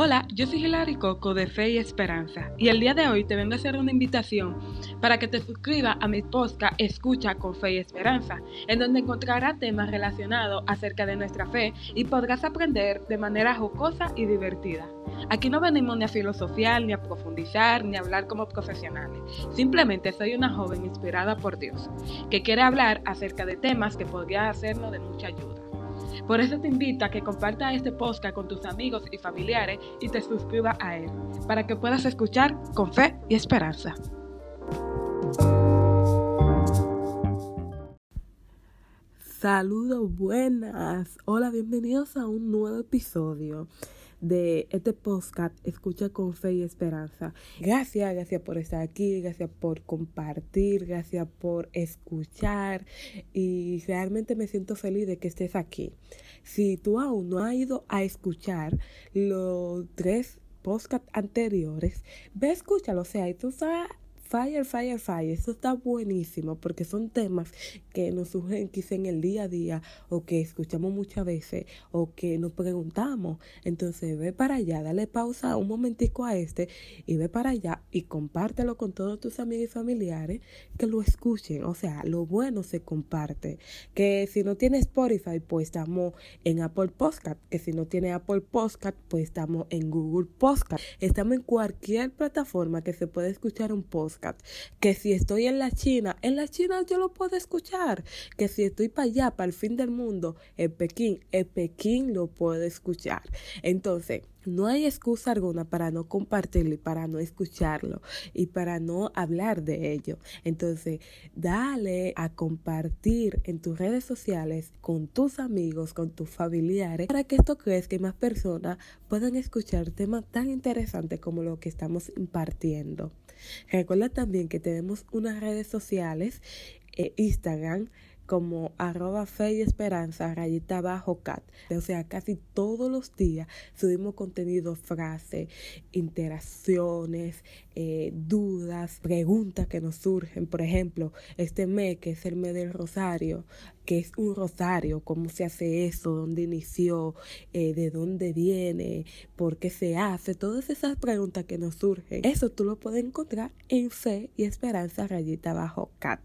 Hola, yo soy Hilary Coco de Fe y Esperanza y el día de hoy te vengo a hacer una invitación para que te suscribas a mi podcast Escucha con Fe y Esperanza, en donde encontrarás temas relacionados acerca de nuestra fe y podrás aprender de manera jocosa y divertida. Aquí no venimos ni a filosofar, ni a profundizar, ni a hablar como profesionales. Simplemente soy una joven inspirada por Dios, que quiere hablar acerca de temas que podría hacernos de mucha ayuda. Por eso te invito a que compartas este podcast con tus amigos y familiares y te suscribas a él, para que puedas escuchar con fe y esperanza. Saludos buenas. Hola, bienvenidos a un nuevo episodio de este podcast Escucha con Fe y Esperanza. Gracias, gracias por estar aquí, gracias por compartir, gracias por escuchar y realmente me siento feliz de que estés aquí. Si tú aún no has ido a escuchar los tres podcasts anteriores, ve, escúchalo, o sea, tú sabes Fire, fire, fire. Eso está buenísimo porque son temas que nos surgen quizá en el día a día o que escuchamos muchas veces o que nos preguntamos. Entonces ve para allá, dale pausa un momentico a este y ve para allá y compártelo con todos tus amigos y familiares que lo escuchen. O sea, lo bueno se comparte. Que si no tienes Spotify, pues estamos en Apple Podcast. Que si no tienes Apple Podcast, pues estamos en Google Podcast. Estamos en cualquier plataforma que se pueda escuchar un podcast que si estoy en la China, en la China yo lo puedo escuchar. Que si estoy para allá, para el fin del mundo, en Pekín, en Pekín lo puedo escuchar. Entonces, no hay excusa alguna para no compartirlo y para no escucharlo y para no hablar de ello. Entonces, dale a compartir en tus redes sociales con tus amigos, con tus familiares, para que esto crezca y más personas puedan escuchar temas tan interesantes como lo que estamos impartiendo. Recuerda también que tenemos unas redes sociales, eh, Instagram, como arroba fe y esperanza, rayita bajo cat. O sea, casi todos los días subimos contenido, frases, interacciones, eh, dudas, preguntas que nos surgen. Por ejemplo, este mes que es el mes del rosario, que es un rosario, cómo se hace eso, dónde inició, eh, de dónde viene, por qué se hace, todas esas preguntas que nos surgen. Eso tú lo puedes encontrar en Fe y Esperanza rayita bajo cat.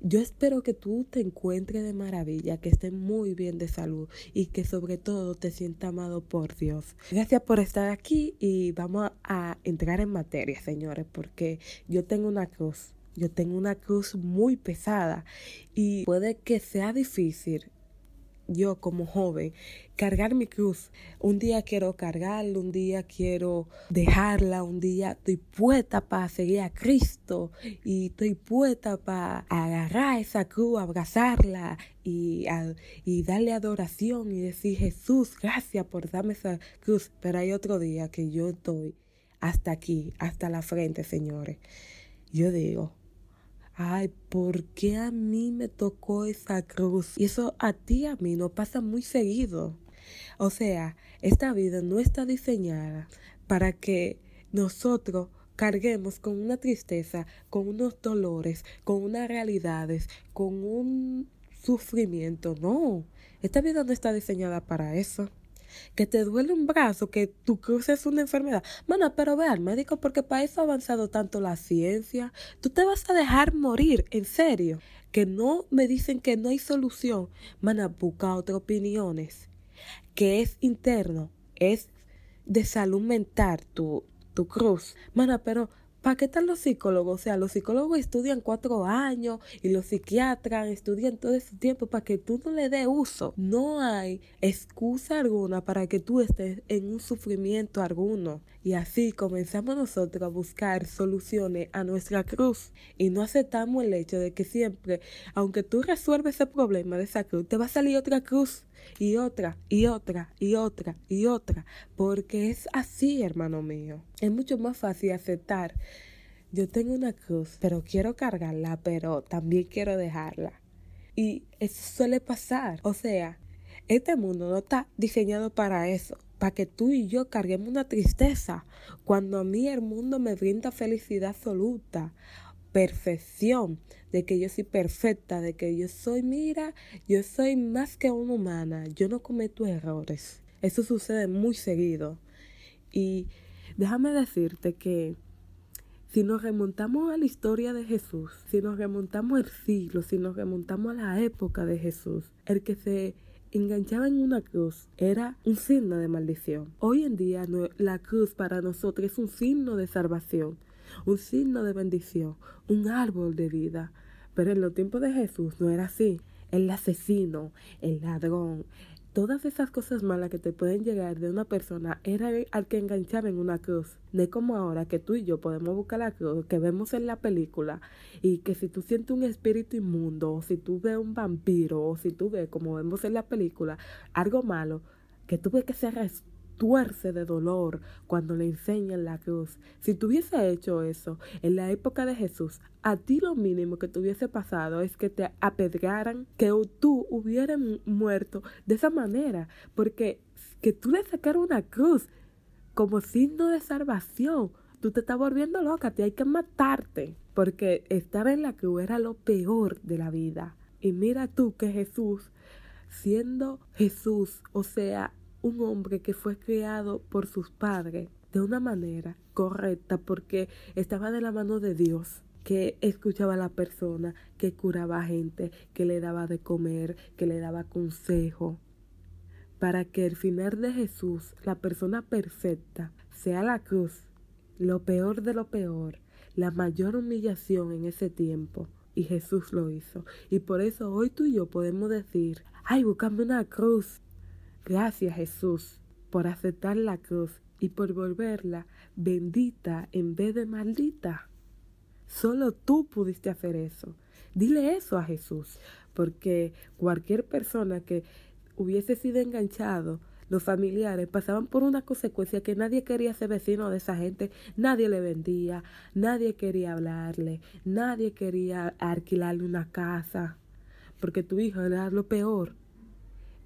Yo espero que tú te encuentres de maravilla, que estés muy bien de salud y que sobre todo te sientas amado por Dios. Gracias por estar aquí y vamos a entrar en materia, señores, porque yo tengo una cruz yo tengo una cruz muy pesada y puede que sea difícil yo como joven cargar mi cruz. Un día quiero cargarla, un día quiero dejarla, un día estoy puesta para seguir a Cristo y estoy puesta para agarrar esa cruz, abrazarla y, y darle adoración y decir Jesús, gracias por darme esa cruz. Pero hay otro día que yo estoy hasta aquí, hasta la frente, señores. Yo digo, ay, ¿por qué a mí me tocó esa cruz? Y eso a ti, a mí, no pasa muy seguido. O sea, esta vida no está diseñada para que nosotros carguemos con una tristeza, con unos dolores, con unas realidades, con un sufrimiento. No, esta vida no está diseñada para eso que te duele un brazo, que tu cruz es una enfermedad. Mana, pero ve al médico porque para eso ha avanzado tanto la ciencia. Tú te vas a dejar morir, en serio. Que no me dicen que no hay solución. Mana, busca otras opiniones. Que es interno, es de salud mental tu, tu cruz. Mana, pero ¿Para qué están los psicólogos? O sea, los psicólogos estudian cuatro años y los psiquiatras estudian todo ese tiempo para que tú no le des uso. No hay excusa alguna para que tú estés en un sufrimiento alguno. Y así comenzamos nosotros a buscar soluciones a nuestra cruz y no aceptamos el hecho de que siempre, aunque tú resuelves ese problema de esa cruz, te va a salir otra cruz y otra y otra y otra y otra, porque es así, hermano mío. Es mucho más fácil aceptar. Yo tengo una cruz, pero quiero cargarla, pero también quiero dejarla. Y eso suele pasar. O sea, este mundo no está diseñado para eso, para que tú y yo carguemos una tristeza, cuando a mí el mundo me brinda felicidad absoluta perfección, de que yo soy perfecta, de que yo soy, mira, yo soy más que una humana, yo no cometo errores. Eso sucede muy seguido. Y déjame decirte que si nos remontamos a la historia de Jesús, si nos remontamos al siglo, si nos remontamos a la época de Jesús, el que se enganchaba en una cruz era un signo de maldición. Hoy en día la cruz para nosotros es un signo de salvación, un signo de bendición, un árbol de vida. Pero en los tiempos de Jesús no era así. El asesino, el ladrón, todas esas cosas malas que te pueden llegar de una persona era al que enganchaba en una cruz. No como ahora que tú y yo podemos buscar la cruz que vemos en la película y que si tú sientes un espíritu inmundo o si tú ves un vampiro o si tú ves como vemos en la película algo malo, que tú ves que se tuerce de dolor cuando le enseñan la cruz. Si tuviese hecho eso en la época de Jesús, a ti lo mínimo que tuviese pasado es que te apedrearan, que tú hubieras muerto de esa manera, porque que tú le sacaras una cruz como signo de salvación. Tú te estás volviendo loca, te hay que matarte, porque estar en la cruz era lo peor de la vida. Y mira tú que Jesús, siendo Jesús, o sea, un hombre que fue criado por sus padres de una manera correcta porque estaba de la mano de Dios, que escuchaba a la persona, que curaba a gente, que le daba de comer, que le daba consejo, para que el final de Jesús, la persona perfecta, sea la cruz, lo peor de lo peor, la mayor humillación en ese tiempo. Y Jesús lo hizo. Y por eso hoy tú y yo podemos decir, ay, búscame una cruz, Gracias Jesús por aceptar la cruz y por volverla bendita en vez de maldita. Solo tú pudiste hacer eso. Dile eso a Jesús, porque cualquier persona que hubiese sido enganchado, los familiares pasaban por una consecuencia que nadie quería ser vecino de esa gente, nadie le vendía, nadie quería hablarle, nadie quería alquilarle una casa, porque tu hijo era lo peor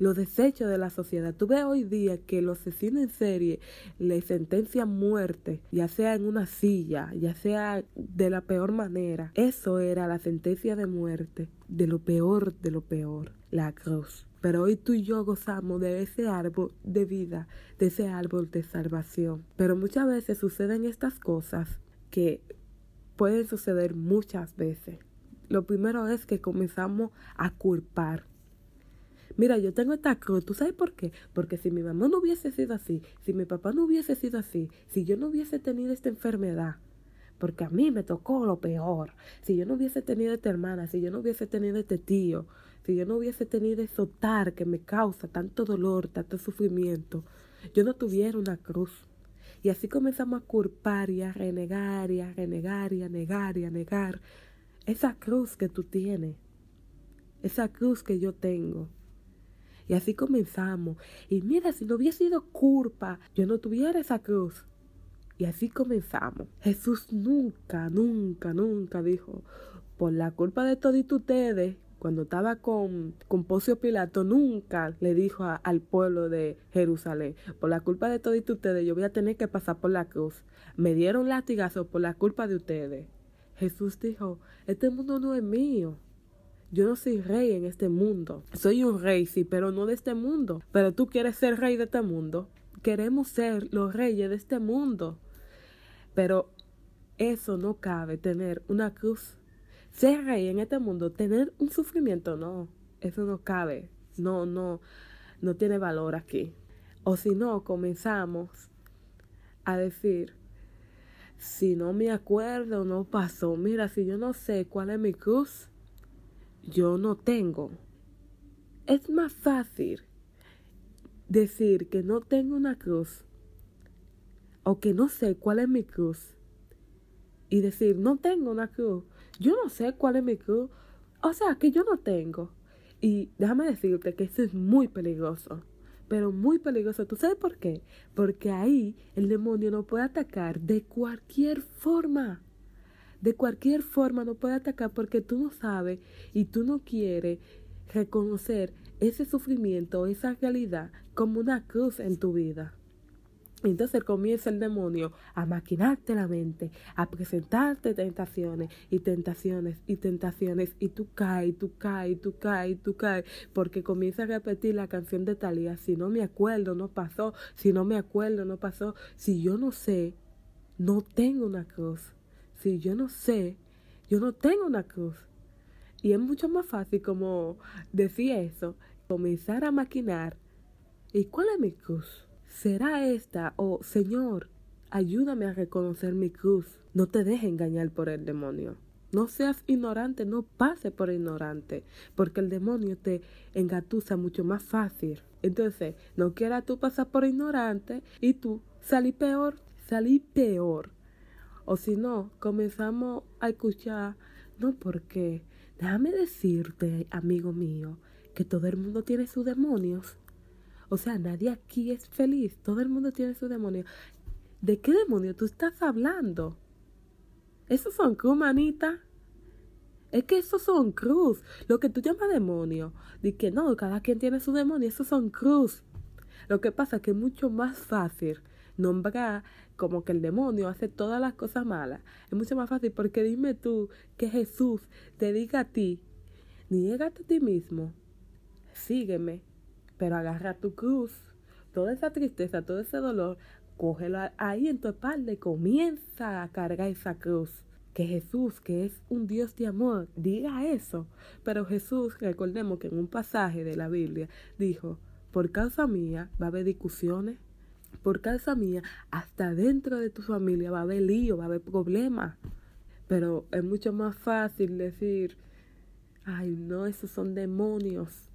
los desechos de la sociedad. Tú ves hoy día que los asesinos en serie le sentencian muerte, ya sea en una silla, ya sea de la peor manera. Eso era la sentencia de muerte, de lo peor de lo peor, la cruz. Pero hoy tú y yo gozamos de ese árbol de vida, de ese árbol de salvación. Pero muchas veces suceden estas cosas que pueden suceder muchas veces. Lo primero es que comenzamos a culpar Mira, yo tengo esta cruz, ¿tú sabes por qué? Porque si mi mamá no hubiese sido así, si mi papá no hubiese sido así, si yo no hubiese tenido esta enfermedad, porque a mí me tocó lo peor, si yo no hubiese tenido esta hermana, si yo no hubiese tenido este tío, si yo no hubiese tenido eso tar que me causa tanto dolor, tanto sufrimiento, yo no tuviera una cruz. Y así comenzamos a culpar y a renegar y a renegar y a negar y a negar esa cruz que tú tienes, esa cruz que yo tengo. Y así comenzamos. Y mira, si no hubiera sido culpa, yo no tuviera esa cruz. Y así comenzamos. Jesús nunca, nunca, nunca dijo, por la culpa de todos ustedes, cuando estaba con, con Pilato, nunca le dijo al pueblo de Jerusalén, por la culpa de todos ustedes, yo voy a tener que pasar por la cruz. Me dieron latigazos por la culpa de ustedes. Jesús dijo, este mundo no es mío. Yo no soy rey en este mundo. Soy un rey, sí, pero no de este mundo. Pero tú quieres ser rey de este mundo. Queremos ser los reyes de este mundo. Pero eso no cabe, tener una cruz. Ser rey en este mundo, tener un sufrimiento, no. Eso no cabe. No, no, no tiene valor aquí. O si no, comenzamos a decir, si no me acuerdo, no pasó. Mira, si yo no sé cuál es mi cruz, yo no tengo. Es más fácil decir que no tengo una cruz o que no sé cuál es mi cruz y decir no tengo una cruz. Yo no sé cuál es mi cruz. O sea, que yo no tengo. Y déjame decirte que eso es muy peligroso. Pero muy peligroso. ¿Tú sabes por qué? Porque ahí el demonio no puede atacar de cualquier forma de cualquier forma no puede atacar porque tú no sabes y tú no quieres reconocer ese sufrimiento, esa realidad como una cruz en tu vida. Entonces comienza el demonio a maquinarte la mente, a presentarte tentaciones y tentaciones y tentaciones y tú caes, tú caes, tú caes, tú caes, porque comienza a repetir la canción de Talía, si no me acuerdo, no pasó, si no me acuerdo, no pasó, si yo no sé, no tengo una cruz, si yo no sé, yo no tengo una cruz. Y es mucho más fácil como decir eso, comenzar a maquinar. ¿Y cuál es mi cruz? ¿Será esta? O Señor, ayúdame a reconocer mi cruz. No te dejes engañar por el demonio. No seas ignorante, no pase por ignorante, porque el demonio te engatusa mucho más fácil. Entonces, no quieras tú pasar por ignorante y tú salí peor, salí peor. O si no, comenzamos a escuchar, no porque, déjame decirte, amigo mío, que todo el mundo tiene sus demonios. O sea, nadie aquí es feliz. Todo el mundo tiene su demonio. ¿De qué demonio tú estás hablando? Esos son cruz, manita. Es que esos son cruz. Lo que tú llamas demonio. De que no, cada quien tiene su demonio. Esos son cruz. Lo que pasa es que es mucho más fácil nombrar como que el demonio hace todas las cosas malas. Es mucho más fácil porque dime tú que Jesús te diga a ti, niégate a ti mismo, sígueme pero agarra tu cruz, toda esa tristeza, todo ese dolor, cógelo ahí en tu espalda y comienza a cargar esa cruz. Que Jesús, que es un Dios de amor, diga eso. Pero Jesús, recordemos que en un pasaje de la Biblia dijo, por causa mía va a haber discusiones, por causa mía, hasta dentro de tu familia va a haber lío, va a haber problemas. Pero es mucho más fácil decir, ay no, esos son demonios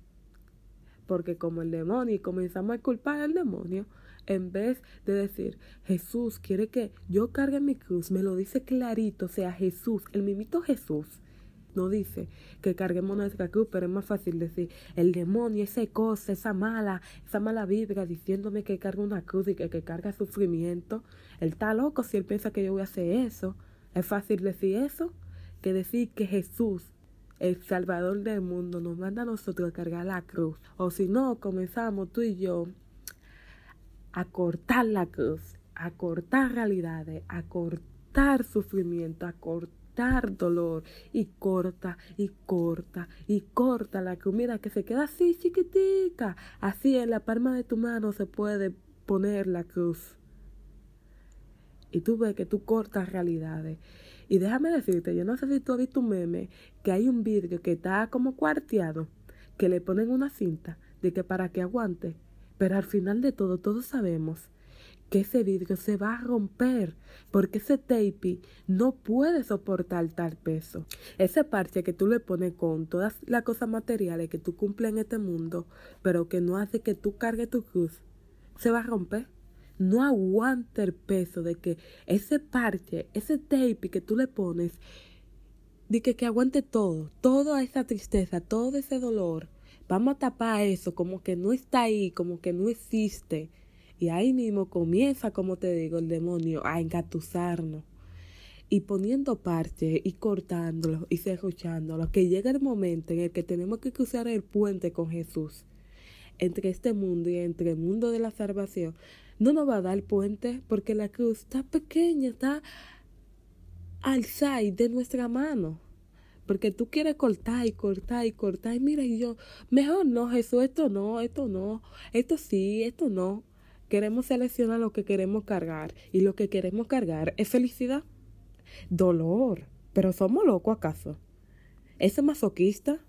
porque como el demonio y comenzamos a culpar al demonio, en vez de decir, Jesús quiere que yo cargue mi cruz, me lo dice clarito, o sea, Jesús, el mimito Jesús, no dice que carguemos nuestra cruz, pero es más fácil decir, el demonio, esa cosa, esa mala, esa mala vibra diciéndome que carga una cruz y que, que carga sufrimiento. Él está loco si él piensa que yo voy a hacer eso. Es fácil decir eso que decir que Jesús el Salvador del mundo, nos manda a nosotros a cargar la cruz. O si no, comenzamos tú y yo a cortar la cruz, a cortar realidades, a cortar sufrimiento, a cortar dolor y corta y corta y corta la cruz. Mira que se queda así chiquitica. Así en la palma de tu mano se puede poner la cruz. Y tú ves que tú cortas realidades. Y déjame decirte, yo no sé si tú has visto un meme que hay un vidrio que está como cuarteado, que le ponen una cinta de que para que aguante. Pero al final de todo, todos sabemos que ese vidrio se va a romper porque ese tape no puede soportar tal peso. Ese parche que tú le pones con todas las cosas materiales que tú cumples en este mundo, pero que no hace que tú cargues tu cruz, se va a romper no aguanta el peso de que ese parche, ese tape que tú le pones, de que, que aguante todo, toda esa tristeza, todo ese dolor. Vamos a tapar eso como que no está ahí, como que no existe. Y ahí mismo comienza, como te digo, el demonio a engatusarnos. Y poniendo parche y cortándolo y cerruchándolo, que llega el momento en el que tenemos que cruzar el puente con Jesús entre este mundo y entre el mundo de la salvación no nos va a dar puente porque la cruz está pequeña, está al side de nuestra mano. Porque tú quieres cortar y cortar y cortar. Y mira, y yo, mejor no, Jesús, esto no, esto no, esto sí, esto no. Queremos seleccionar lo que queremos cargar. Y lo que queremos cargar es felicidad, dolor. Pero somos locos acaso. ¿Es masoquista?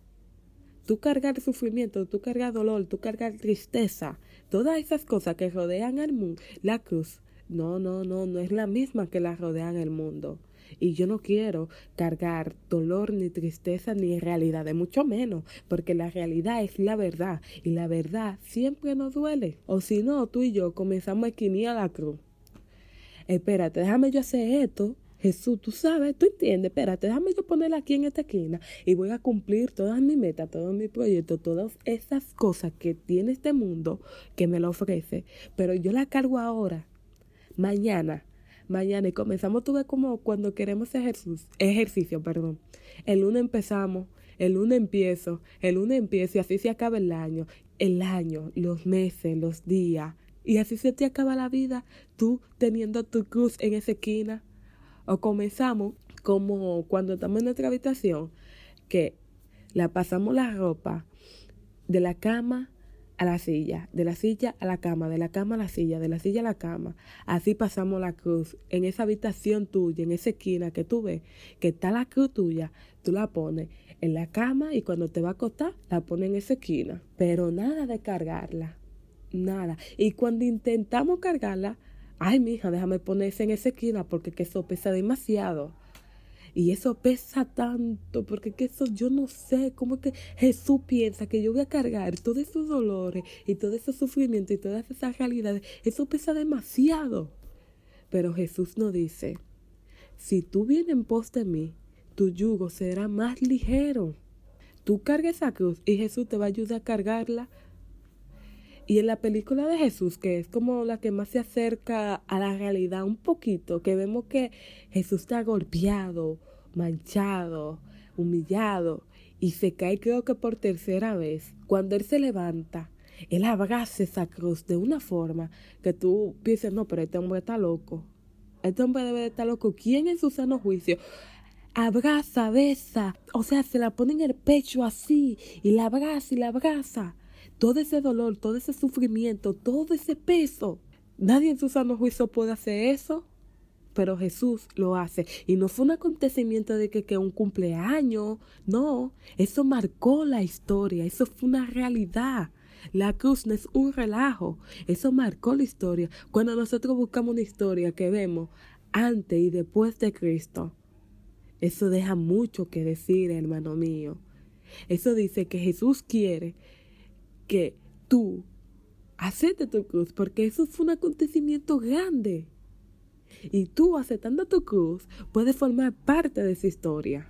tú cargar sufrimiento, tú cargar dolor, tú cargar tristeza, todas esas cosas que rodean al mundo, la cruz, no, no, no, no es la misma que la rodean el mundo. Y yo no quiero cargar dolor, ni tristeza, ni realidad, de mucho menos, porque la realidad es la verdad, y la verdad siempre nos duele. O si no, tú y yo comenzamos a esquinir a la cruz. Espérate, déjame yo hacer esto, Jesús, tú sabes, tú entiendes, espérate, déjame yo ponerla aquí en esta esquina y voy a cumplir todas mis metas, todos mis proyectos, todas esas cosas que tiene este mundo que me lo ofrece, pero yo la cargo ahora, mañana, mañana y comenzamos, tú ves como cuando queremos ejercicio, ejercicio, perdón, el lunes empezamos, el lunes empiezo, el lunes empiezo y así se acaba el año, el año, los meses, los días, Y así se te acaba la vida, tú teniendo tu cruz en esa esquina. O comenzamos como cuando estamos en nuestra habitación, que la pasamos la ropa de la cama a la silla, de la silla a la cama, de la cama a la silla, de la silla a la cama. Así pasamos la cruz en esa habitación tuya, en esa esquina que tú ves, que está la cruz tuya, tú la pones en la cama y cuando te va a acostar, la pones en esa esquina. Pero nada de cargarla, nada. Y cuando intentamos cargarla, ay, mija, déjame ponerse en esa esquina porque que eso pesa demasiado. Y eso pesa tanto, porque que eso yo no sé cómo que Jesús piensa que yo voy a cargar todos esos dolores y todo ese sufrimiento y todas esas realidades. Eso pesa demasiado. Pero Jesús nos dice, si tú vienes en pos de mí, tu yugo será más ligero. Tú cargas esa cruz y Jesús te va a ayudar a cargarla y en la película de Jesús, que es como la que más se acerca a la realidad un poquito, que vemos que Jesús está golpeado, manchado, humillado y se cae creo que por tercera vez. Cuando Él se levanta, Él abraza esa cruz de una forma que tú piensas, no, pero este hombre está loco. Este hombre debe de estar loco. ¿Quién en su sano juicio? Abraza, besa, o sea, se la pone en el pecho así y la abraza y la abraza todo ese dolor, todo ese sufrimiento, todo ese peso. Nadie en su sano juicio puede hacer eso, pero Jesús lo hace. Y no fue un acontecimiento de que, que un cumpleaños, no, eso marcó la historia, eso fue una realidad. La cruz no es un relajo, eso marcó la historia. Cuando nosotros buscamos una historia que vemos antes y después de Cristo, eso deja mucho que decir, hermano mío. Eso dice que Jesús quiere que tú aceptes tu cruz, porque eso fue un acontecimiento grande. Y tú aceptando tu cruz puedes formar parte de esa historia.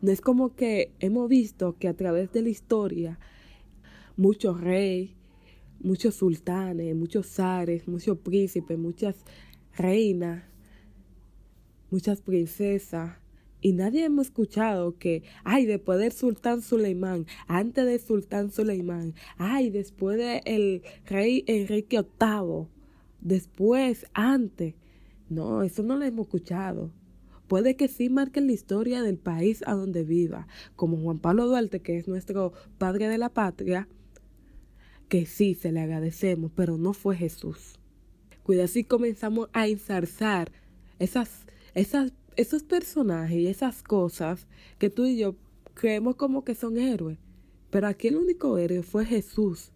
No es como que hemos visto que a través de la historia muchos reyes, muchos sultanes, muchos zares, muchos príncipes, muchas reinas, muchas princesas y nadie hemos escuchado que, ay, después del sultán Suleimán, antes del sultán Suleimán, ay, después del rey Enrique VIII, después, antes. No, eso no lo hemos escuchado. Puede que sí marquen la historia del país a donde viva, como Juan Pablo Duarte, que es nuestro padre de la patria, que sí se le agradecemos, pero no fue Jesús. Cuida si comenzamos a ensalzar esas, esas esos personajes y esas cosas que tú y yo creemos como que son héroes. Pero aquí el único héroe fue Jesús.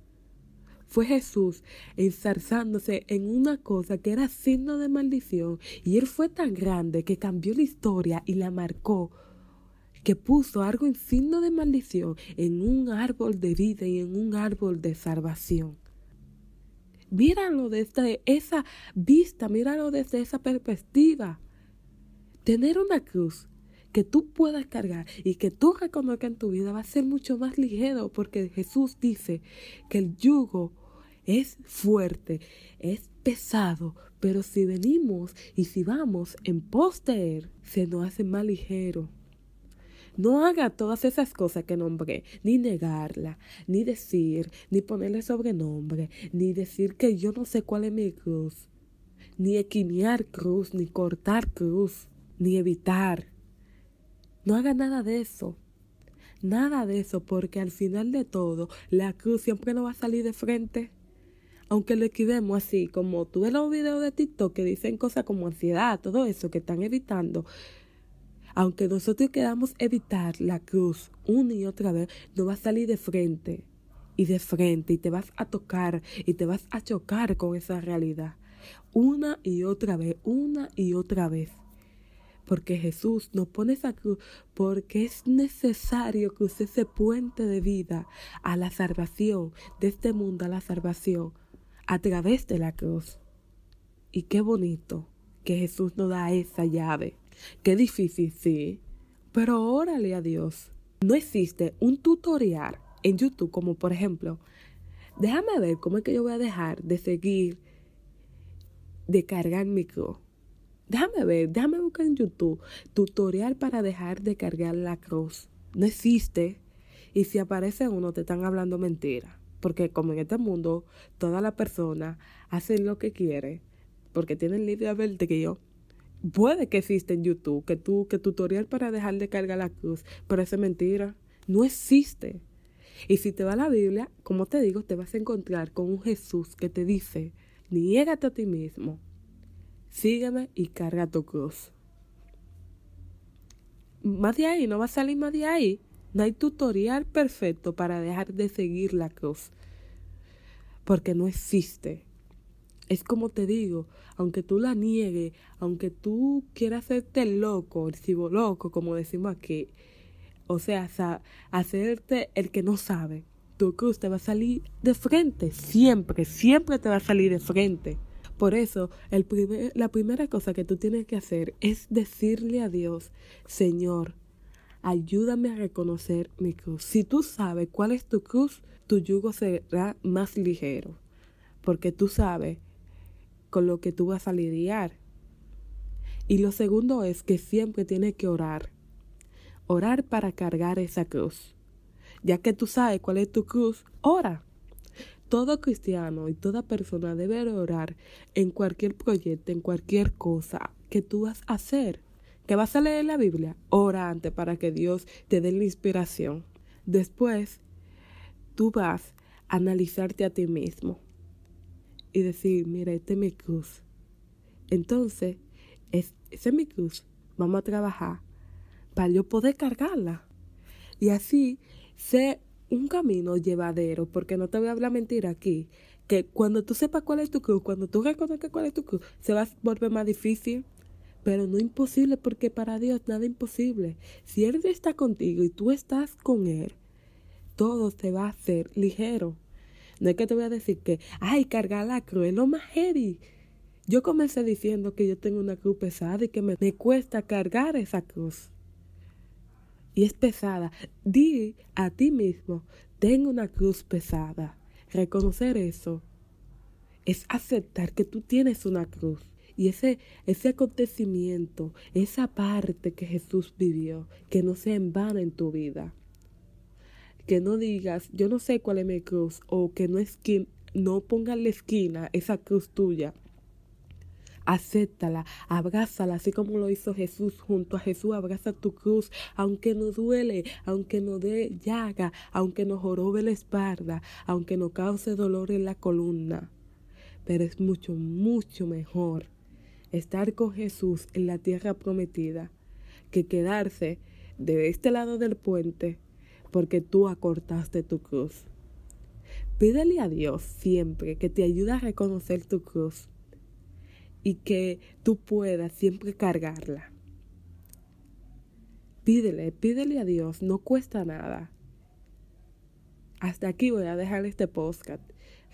Fue Jesús ensarzándose en una cosa que era signo de maldición. Y él fue tan grande que cambió la historia y la marcó. Que puso algo en signo de maldición en un árbol de vida y en un árbol de salvación. Míralo desde esa vista, míralo desde esa perspectiva. Tener una cruz que tú puedas cargar y que tú reconozcas en tu vida va a ser mucho más ligero porque Jesús dice que el yugo es fuerte, es pesado, pero si venimos y si vamos en pos de Él, se nos hace más ligero. No haga todas esas cosas que nombré, ni negarla, ni decir, ni ponerle sobrenombre, ni decir que yo no sé cuál es mi cruz, ni equinear cruz, ni cortar cruz ni evitar. No haga nada de eso. Nada de eso, porque al final de todo, la cruz siempre no va a salir de frente. Aunque lo esquivemos así, como tú ves los videos de TikTok que dicen cosas como ansiedad, todo eso que están evitando. Aunque nosotros queramos evitar la cruz una y otra vez, no va a salir de frente y de frente y te vas a tocar y te vas a chocar con esa realidad. Una y otra vez, una y otra vez porque Jesús nos pone esa cruz, porque es necesario que usted ese puente de vida a la salvación, de este mundo a la salvación, a través de la cruz. Y qué bonito que Jesús nos da esa llave. Qué difícil, sí, pero órale a Dios. No existe un tutorial en YouTube como por ejemplo, déjame ver cómo es que yo voy a dejar de seguir, de cargar mi cruz Déjame ver, déjame buscar en YouTube tutorial para dejar de cargar la cruz. No existe. Y si aparece uno, te están hablando mentira. porque como en este mundo toda la persona hace lo que quiere, porque tienen libre albedrío, puede que exista en YouTube que tú que tutorial para dejar de cargar la cruz, pero eso es mentira, no existe. Y si te va a la Biblia, como te digo, te vas a encontrar con un Jesús que te dice, niégate a ti mismo, sígueme y carga tu cruz. Más de ahí, no va a salir más de ahí. No hay tutorial perfecto para dejar de seguir la cruz. Porque no existe. Es como te digo, aunque tú la niegues, aunque tú quieras hacerte loco, el cibo loco, como decimos aquí, o sea, hacerte el que no sabe, tu cruz te va a salir de frente, siempre, siempre te va a salir de frente. Por eso, el primer, la primera cosa que tú tienes que hacer es decirle a Dios, Señor, ayúdame a reconocer mi cruz. Si tú sabes cuál es tu cruz, tu yugo será más ligero, porque tú sabes con lo que tú vas a lidiar. Y lo segundo es que siempre tienes que orar. Orar para cargar esa cruz. Ya que tú sabes cuál es tu cruz, ora. Todo cristiano y toda persona debe orar en cualquier proyecto, en cualquier cosa que tú vas a hacer. ¿Que vas a leer la Biblia? Ora antes para que Dios te dé la inspiración. Después, tú vas a analizarte a ti mismo y decir, mira, este es mi cruz. Entonces, es, ese es mi cruz. Vamos a trabajar para yo poder cargarla. Y así sé un camino llevadero, porque no te voy a hablar mentira aquí, que cuando tú sepas cuál es tu cruz, cuando tú reconozcas cuál es tu cruz, se va a volver más difícil, pero no imposible, porque para Dios nada imposible. Si Él está contigo y tú estás con Él, todo se va a hacer ligero. No es que te voy a decir que, ay, cargar la cruz es lo más heavy. Yo comencé diciendo que yo tengo una cruz pesada y que me, me cuesta cargar esa cruz. Y es pesada. Di a ti mismo, tengo una cruz pesada. Reconocer eso es aceptar que tú tienes una cruz. Y ese, ese acontecimiento, esa parte que Jesús vivió, que no sea en vano en tu vida que no digas, yo no sé cuál es mi cruz, o que no, es no pongas la esquina esa cruz tuya. Acéptala, abrázala, así como lo hizo Jesús junto a Jesús. Abraza tu cruz, aunque no duele, aunque no dé llaga, aunque nos jorobe la espalda, aunque no cause dolor en la columna. Pero es mucho, mucho mejor estar con Jesús en la tierra prometida que quedarse de este lado del puente porque tú acortaste tu cruz. Pídele a Dios siempre que te ayude a reconocer tu cruz y que tú puedas siempre cargarla. Pídele, pídele a Dios, no cuesta nada. Hasta aquí voy a dejar este podcast.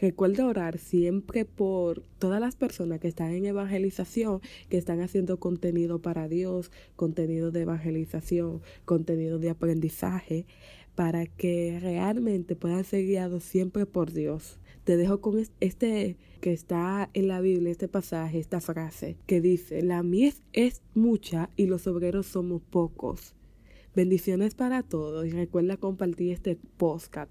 Recuerda orar siempre por todas las personas que están en evangelización, que están haciendo contenido para Dios, contenido de evangelización, contenido de aprendizaje para que realmente puedan ser guiados siempre por Dios. Te dejo con este que está en la Biblia, este pasaje, esta frase que dice, la mies es mucha y los obreros somos pocos. Bendiciones para todos y recuerda compartir este podcast